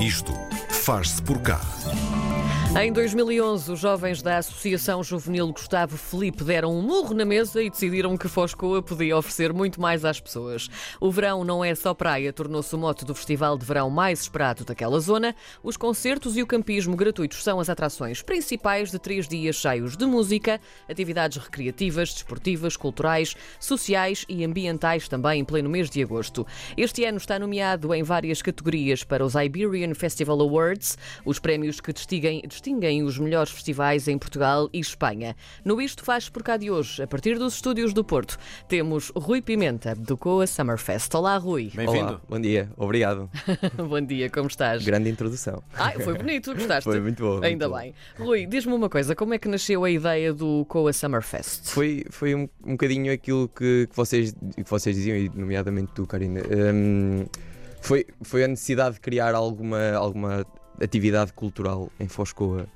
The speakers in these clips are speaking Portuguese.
Isto faz-se por cá. Em 2011, os jovens da Associação Juvenil Gustavo Felipe deram um murro na mesa e decidiram que Foscoa podia oferecer muito mais às pessoas. O verão não é só praia, tornou-se o mote do festival de verão mais esperado daquela zona. Os concertos e o campismo gratuitos são as atrações principais de três dias cheios de música, atividades recreativas, desportivas, culturais, sociais e ambientais também em pleno mês de agosto. Este ano está nomeado em várias categorias para os Iberian Festival Awards, os prémios que distinguem distinguem os melhores festivais em Portugal e Espanha. No Isto Faz por cá de hoje, a partir dos estúdios do Porto, temos Rui Pimenta, do Coa Summerfest. Olá, Rui. Bem-vindo. Bom dia, obrigado. Bom dia, como estás? Grande introdução. Ah, foi bonito, gostaste? Foi muito bom. Ainda muito bem. Rui, diz-me uma coisa, como é que nasceu a ideia do Coa Summerfest? Foi, foi um, um bocadinho aquilo que, que, vocês, que vocês diziam, e nomeadamente tu, Karina. Um, foi, foi a necessidade de criar alguma, alguma atividade cultural em Foscoa.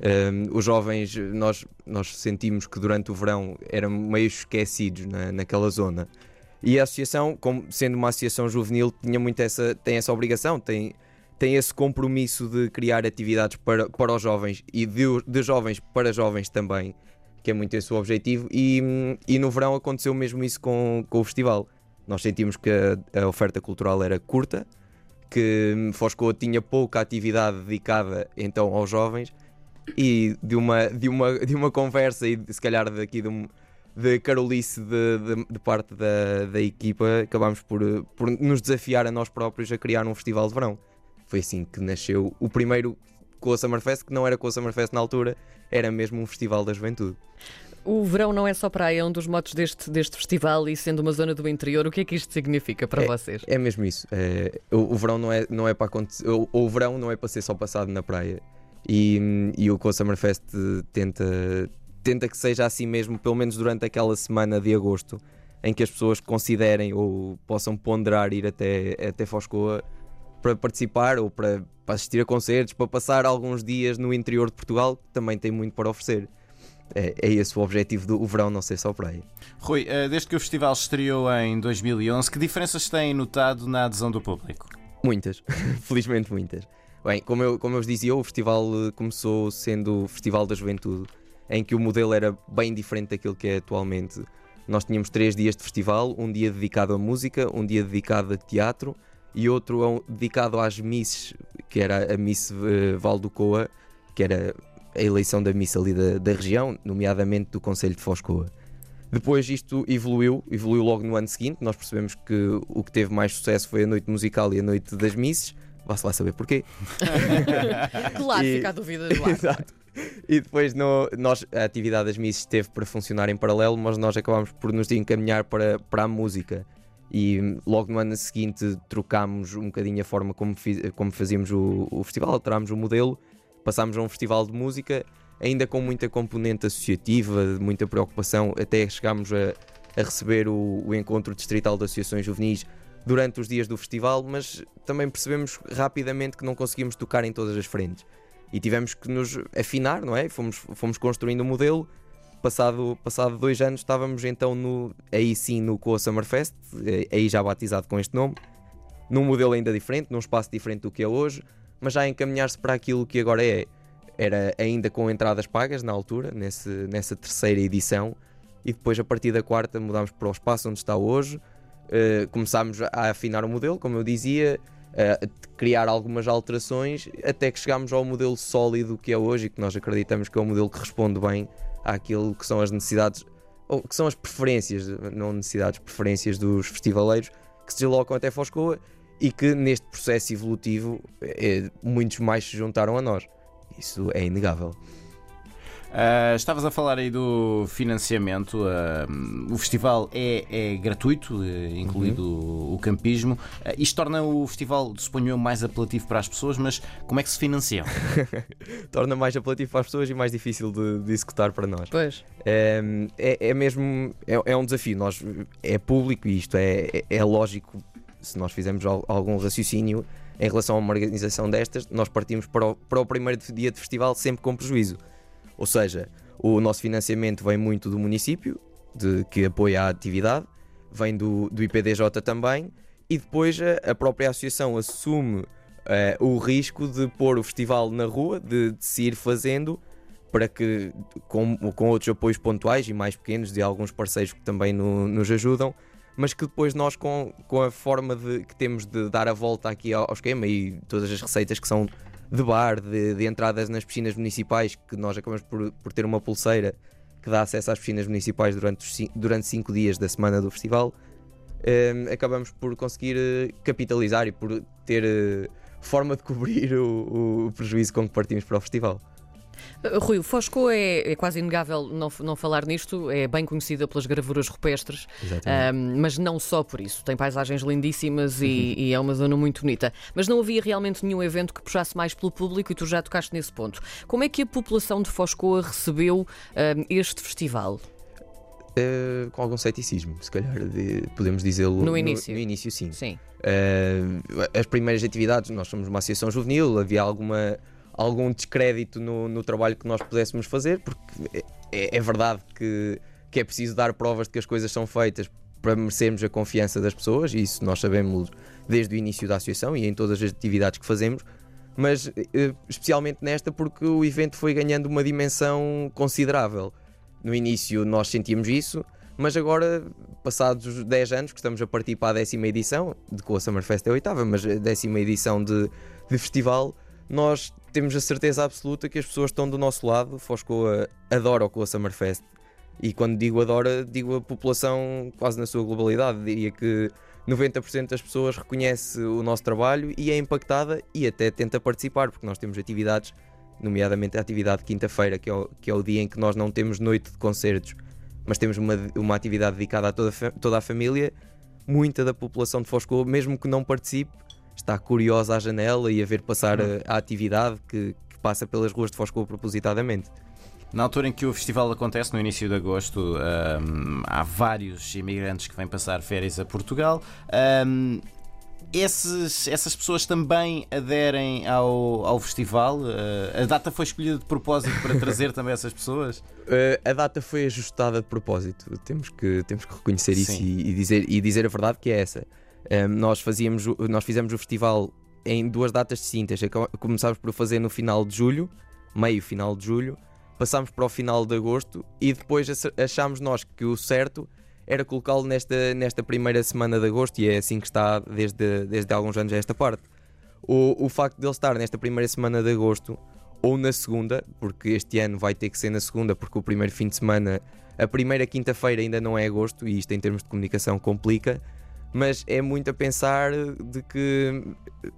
Um, os jovens, nós, nós sentimos que durante o verão eram meio esquecidos na, naquela zona. E a associação, como sendo uma associação juvenil, tinha muito essa, tem essa obrigação, tem, tem esse compromisso de criar atividades para, para os jovens e de, de jovens para jovens também, que é muito esse o objetivo. E, e no verão aconteceu mesmo isso com, com o festival. Nós sentimos que a, a oferta cultural era curta, que Foscoa tinha pouca atividade dedicada então aos jovens e de uma, de uma, de uma conversa e se calhar daqui de, um, de carolice de, de, de, parte da, da equipa acabámos por, por nos desafiar a nós próprios a criar um festival de verão. Foi assim que nasceu o primeiro com a Summerfest, que não era com a Summerfest na altura, era mesmo um festival da juventude. O verão não é só praia, é um dos motos deste, deste festival e sendo uma zona do interior, o que é que isto significa para é, vocês? É mesmo isso. É, o, o, verão não é, não é para acontecer. O, o, verão não é para ser só passado na praia. E, e o Co Summerfest tenta, tenta que seja assim mesmo, pelo menos durante aquela semana de agosto, em que as pessoas considerem ou possam ponderar ir até, até Foscoa para participar ou para, para assistir a concertos, para passar alguns dias no interior de Portugal, que também tem muito para oferecer é, é esse o objetivo do verão não ser só praia. Rui, eh, desde que o festival estreou em 2011, que diferenças têm notado na adesão do público? Muitas, felizmente muitas. Bem, como eu, como eu vos dizia, o festival eh, começou sendo o Festival da Juventude, em que o modelo era bem diferente daquilo que é atualmente. Nós tínhamos três dias de festival, um dia dedicado à música, um dia dedicado a teatro e outro dedicado às misses, que era a Miss uh, Valdocoa, que era a eleição da missa ali da, da região, nomeadamente do Conselho de Foscoa. Depois isto evoluiu, evoluiu logo no ano seguinte. Nós percebemos que o que teve mais sucesso foi a noite musical e a noite das misses. Vá-se lá saber porquê. claro, e... fica a dúvida do. Exato. E depois no, nós, a atividade das misses teve para funcionar em paralelo, mas nós acabámos por nos encaminhar para, para a música. E logo no ano seguinte trocámos um bocadinho a forma como, fiz, como fazíamos o, o festival, alterámos o modelo passámos a um festival de música ainda com muita componente associativa, muita preocupação, até chegámos a, a receber o, o, encontro distrital de associações juvenis durante os dias do festival, mas também percebemos rapidamente que não conseguimos tocar em todas as frentes. E tivemos que nos afinar, não é? Fomos, fomos construindo um modelo. Passado, passado dois anos estávamos então no, aí sim no Coa Summerfest, eh, aí já batizado com este nome, num modelo ainda diferente, num espaço diferente do que é hoje, mas já encaminhar-se para aquilo que agora é. Era ainda com entradas pagas na altura, nesse, nessa terceira edição, e depois a partir da quarta mudámos para o espaço onde está hoje. Uh, começámos a afinar o modelo, como eu dizia, uh, a criar algumas alterações, até que chegámos ao modelo sólido que é hoje e que nós acreditamos que é um modelo que responde bem àquilo que são as necessidades, ou que são as preferências, não necessidades, preferências dos festivaleiros que se deslocam até Foscoa e que neste processo evolutivo é, muitos mais se juntaram a nós. Isso é inegável. Uh, estavas a falar aí do financiamento. Uh, o festival é, é gratuito, eh, incluído uhum. o campismo. Uh, isto torna o festival, suponho eu, mais apelativo para as pessoas, mas como é que se financiam? torna mais apelativo para as pessoas e mais difícil de, de executar para nós. Pois. É, é, é mesmo. É, é, um desafio. Nós, é público e isto é, é, é lógico se nós fizermos algum raciocínio em relação a uma organização destas, nós partimos para o, para o primeiro dia de festival sempre com prejuízo. Ou seja, o nosso financiamento vem muito do município, de, que apoia a atividade, vem do, do IPDJ também, e depois a, a própria associação assume eh, o risco de pôr o festival na rua, de, de se ir fazendo para que, com, com outros apoios pontuais e mais pequenos de alguns parceiros que também no- nos ajudam, mas que depois nós, com, com a forma de, que temos de dar a volta aqui ao, ao esquema e todas as receitas que são de bar, de, de entradas nas piscinas municipais, que nós acabamos por, por ter uma pulseira que dá acesso às piscinas municipais durante, os durante cinco dias da semana do festival, eh, acabamos por conseguir eh, capitalizar e por ter eh, forma de cobrir o, o prejuízo com que partimos para o festival. Uh, Rui, o Fosco é, é quase inegável não, não falar nisto, é bem conhecida pelas gravuras rupestres, ahm, mas não só por isso. Tem paisagens lindíssimas e, e é uma zona muito bonita. Mas não havia realmente nenhum evento que puxasse mais pelo público e tu já tocaste nesse ponto. Como é que a população de Foscoa recebeu ahm, este festival? Eh, com algum ceticismo, se calhar de- podemos dizê-lo. No início. No, início, sim. Sim. Eh, as primeiras atividades, nós somos uma associação juvenil, havia alguma, algum descrédito no, no trabalho que nós pudéssemos fazer, porque é, é verdade que, que é preciso dar provas de que as coisas são feitas para merecermos a confiança das pessoas, e isso nós sabemos desde o início da associação e em todas as atividades que fazemos, mas eh, especialmente nesta porque o evento foi ganhando uma dimensão considerável. No início nós sentíamos isso, mas agora, passados 10 anos, que estamos a partir para a décima edição, de que o Summerfest é a oitava, mas a décima edição de, de festival, nós temos a certeza absoluta que as pessoas estão do nosso lado. Foscoa adora o Coa Summerfest. E quando digo adora, digo a população quase na sua globalidade. Diria que 90% das pessoas reconhece o nosso trabalho e é impactada e até tenta participar, porque nós temos atividades, nomeadamente a atividade de quinta-feira, que, é o- que é o dia em que nós não temos noite de concertos, mas temos uma, uma atividade dedicada a toda, toda a família. Muita da população de Foscoa, mesmo que não participe, está curiosa à janela e a ver passar a, a atividade que, que passa pelas ruas de Foscoa propositadamente. Na altura em que o festival acontece, no início de agosto, hum, há vários imigrantes que vêm passar férias a Portugal. Hum, esses- essas pessoas também aderem ao, ao festival? Uh, a data foi escolhida de propósito para trazer também essas pessoas? Uh, a data foi ajustada de propósito, temos que, temos que reconhecer isso Sim. e, e dizer, e dizer a verdade que é essa. Nós, fazíamos, nós fizemos o festival em duas datas distintas. Acaba- Começámos por fazer no final de julho, meio final de julho, passámos para o final de agosto e depois achámos nós que o certo era colocá-lo nesta, nesta primeira semana de agosto e é assim que está desde, desde alguns anos a esta parte. O, o facto de ele estar nesta primeira semana de agosto ou na segunda, porque este ano vai ter que ser na segunda, porque o primeiro fim de semana, a primeira quinta-feira ainda não é agosto, e isto em termos de comunicação complica, mas é muito a pensar de que,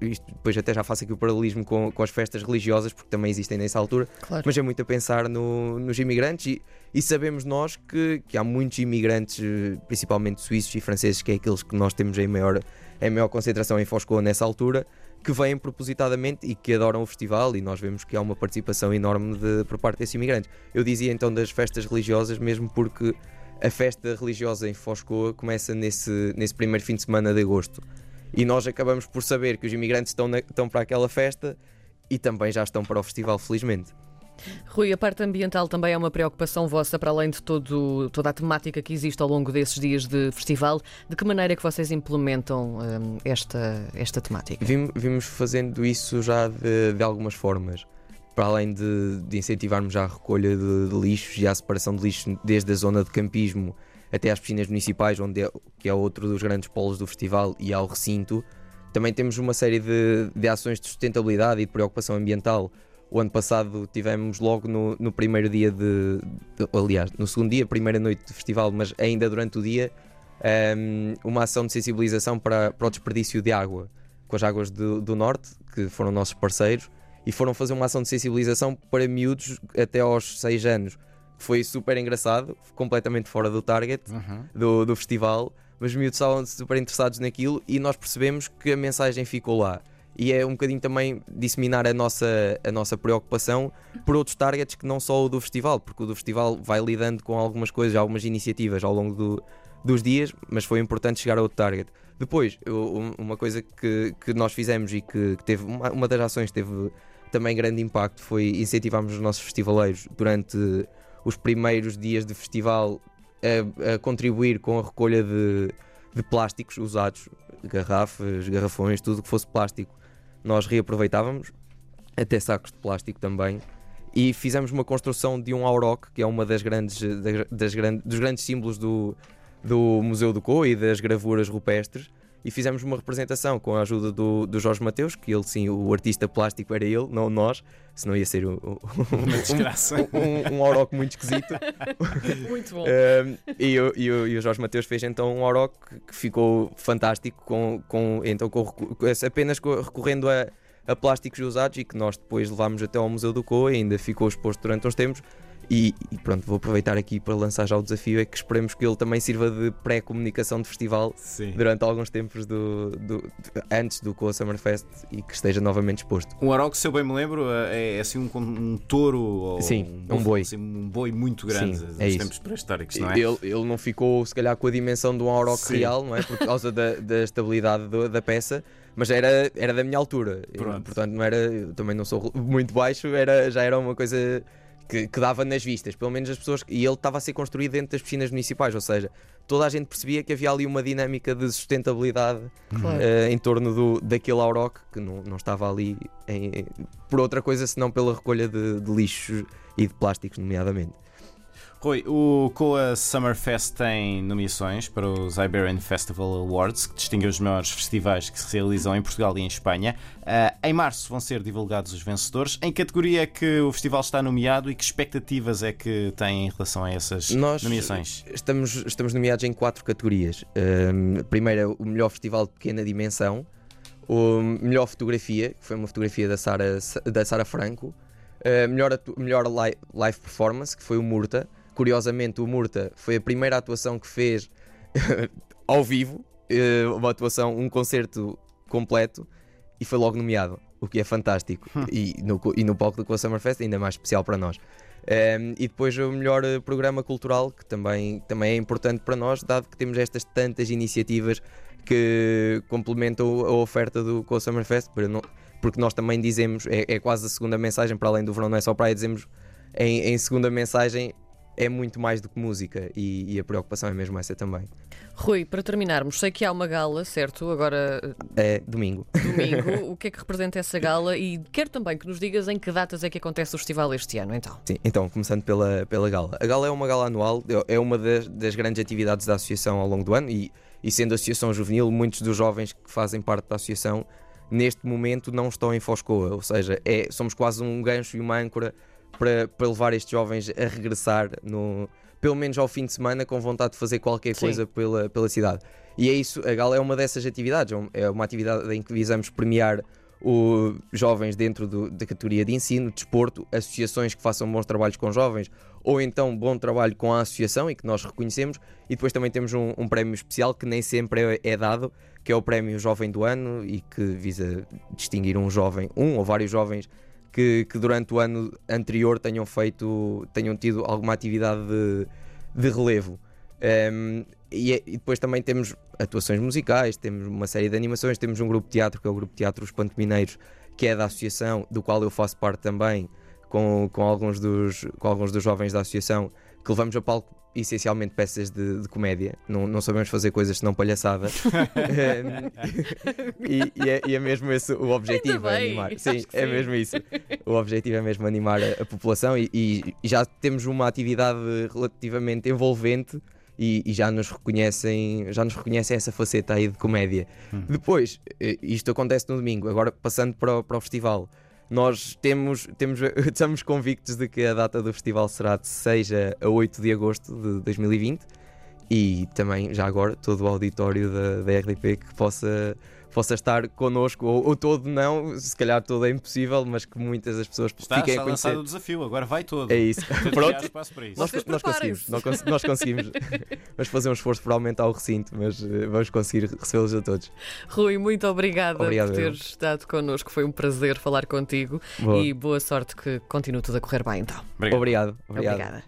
isto depois até já faço aqui o paralelismo com, com as festas religiosas, porque também existem nessa altura, Claro. mas é muito a pensar no- nos imigrantes e, e sabemos nós que, que há muitos imigrantes, principalmente suíços e franceses, que é aqueles que nós temos em maior, em maior concentração em Foscoa nessa altura, que vêm propositadamente e que adoram o festival e nós vemos que há uma participação enorme de- por parte desses imigrantes. Eu dizia então das festas religiosas, mesmo porque a festa religiosa em Foscoa começa nesse, nesse primeiro fim de semana de agosto. E nós acabamos por saber que os imigrantes estão, na- estão para aquela festa e também já estão para o festival, felizmente. Rui, a parte ambiental também é uma preocupação vossa, para além de todo, toda a temática que existe ao longo desses dias de festival. De que maneira é que vocês implementam hum, esta, esta temática? Vim- Vimos fazendo isso já de, de algumas formas. Para além de, de incentivarmos já a recolha de, de lixos e a separação de lixos desde a zona de campismo até às piscinas municipais, onde é, que é outro dos grandes polos do festival, e ao recinto, também temos uma série de, de ações de sustentabilidade e de preocupação ambiental. O ano passado tivemos logo no, no primeiro dia de, de- Aliás, no segundo dia, primeira noite de festival, mas ainda durante o dia, ehm, uma ação de sensibilização para, para o desperdício de água com as águas do, do norte, que foram nossos parceiros, e foram fazer uma ação de sensibilização para miúdos até aos 6 anos. Foi super engraçado, completamente fora do target do, do festival, mas os miúdos estavam super interessados naquilo e nós percebemos que a mensagem ficou lá. E é um bocadinho também disseminar a nossa, a nossa preocupação por outros targets que não só o do festival, porque o do festival vai lidando com algumas coisas, algumas iniciativas ao longo do- dos dias, mas foi importante chegar a outro target. Depois, eu- um- uma coisa que, que nós fizemos e que, que teve uma, uma das ações teve também grande impacto foi incentivarmos os nossos festivaleiros durante os primeiros dias de festival a, a contribuir com a recolha de, de plásticos usados, garrafas, garrafões, tudo que fosse plástico. nós reaproveitávamos, até sacos de plástico também. E fizemos uma construção de um auroch, que é uma das grandes, das, das grandes, dos grandes símbolos do, do Museu do Co e das gravuras rupestres e fizemos uma representação com a ajuda do, do Jorge Mateus, que ele sim, o artista plástico era ele, não nós, senão ia ser um, um, um auroch muito esquisito. Muito bom. Um, e, o, e, o, e o Jorge Mateus fez então um auroch que ficou fantástico, com, com, então, com, apenas recorrendo a, a plásticos usados e que nós depois levámos até ao Museu do Co e ainda ficou exposto durante uns tempos e, e, pronto, vou aproveitar aqui para lançar já o desafio: é que esperemos que ele também sirva de pré-comunicação de festival Sim. durante alguns tempos do, do, antes do Coa Summerfest e que esteja novamente exposto. Um Aroque, se eu bem me lembro, é, é assim um, um touro ou Sim, um, um boi. Assim, um boi muito grande Sim, é tempos pré-históricos, não é? Ele, ele não ficou, se calhar, com a dimensão de um Sim. real, não é? Por causa da, da estabilidade do- da peça. Mas era, era da minha altura, Eu, portanto não era, eu também não sou muito baixo, era, já era uma coisa que, que dava nas vistas, pelo menos as pessoas. E ele estava a ser construído dentro das piscinas municipais, ou seja, toda a gente percebia que havia ali uma dinâmica de sustentabilidade Claro. eh, em torno do, daquele auroch que não, não estava ali em- por outra coisa senão pela recolha de, de lixos e de plásticos, nomeadamente. Rui, o Coa Summerfest tem nomeações para os Iberian Festival Awards, que distinguem os maiores festivais que se realizam em Portugal e em Espanha. Ah, em março vão ser divulgados os vencedores. Em que categoria é que o festival está nomeado e que expectativas é que tem em relação a essas Nós nomeações? Estamos, estamos nomeados em quatro categorias. Um, primeiro, o melhor festival de pequena dimensão, o melhor fotografia, que foi uma fotografia da Sara da Sara Franco, uh, melhor, melhor li- live performance, que foi o Murta. Curiosamente, o Murta foi a primeira atuação que fez ao vivo, uh, uma atuação, um concerto completo, e foi logo nomeado, o que é fantástico. E, no, co- e no palco do Summerfest, ainda mais especial para nós. Um, e depois o melhor eh, programa cultural, que também, também é importante para nós, dado que temos estas tantas iniciativas que complementam a oferta do Coa Summerfest, porque nós também dizemos, é, é quase a segunda mensagem, para além do verão não é só praia, dizemos em, em segunda mensagem é muito mais do que música e, e a preocupação é mesmo essa também. Rui, para terminarmos, sei que há uma gala, certo? Agora, É domingo. domingo. o que é que representa essa gala? E quero também que nos digas em que datas é que acontece o festival este ano, então. Sim, então, começando pela, pela gala. A gala é uma gala anual, é uma das, das grandes atividades da associação ao longo do ano e, e sendo associação juvenil, muitos dos jovens que fazem parte da associação neste momento não estão em Foscoa, ou seja, é, somos quase um gancho e uma âncora para, para levar estes jovens a regressar no, pelo menos ao fim de semana com vontade de fazer qualquer Sim. coisa pela, pela cidade. E é isso, a gala é uma dessas atividades, é é uma atividade em que visamos premiar os jovens dentro do- da categoria de ensino, desporto, associações que façam bons trabalhos com jovens, ou então bom trabalho com a associação e que nós reconhecemos, e depois também temos um, um prémio especial que nem sempre é, é dado, que é o prémio Jovem do Ano e que visa distinguir um jovem, um ou vários jovens que, que durante o ano anterior tenham feito, tenham tido alguma atividade de, de relevo. Um, e, é- e depois também temos atuações musicais, temos uma série de animações, temos um grupo de teatro que é o Grupo Teatro Os Pantomineiros, que é da associação, do qual eu faço parte também, com, com, alguns, dos, com alguns dos jovens da associação, que levamos a palco essencialmente peças de, de comédia, não, não sabemos fazer coisas senão palhaçada. E, e é, e é mesmo esse o objetivo, é animar. Sim, é sim. mesmo isso. O objetivo é mesmo animar a, a população e, e- já temos uma atividade relativamente envolvente e, e já nos reconhecem, já nos reconhecem essa faceta aí de comédia. Depois, eh, isto acontece no domingo, agora passando para o, para o festival. Nós temos, temos, estamos convictos de que a data do festival será de 6 a 8 de agosto de 2020 e também, já agora, todo o auditório da, da RDP que possa, possa estar connosco, ou, ou todo não, se calhar todo é impossível, mas que muitas das pessoas Está, fiquem está a conhecer. lançado o desafio, agora vai todo. É isso. Pronto. criar espaço para isso. Nós, nós conseguimos, nós, nós conseguimos. Vamos fazer um esforço para aumentar o recinto, mas eh, vamos conseguir recebê-los a todos. Rui, muito obrigada Obrigado, por teres estado connosco. Foi um prazer falar contigo Boa. e boa sorte que continue tudo a correr bem, então. Obrigado. Obrigado. Obrigado. Obrigada.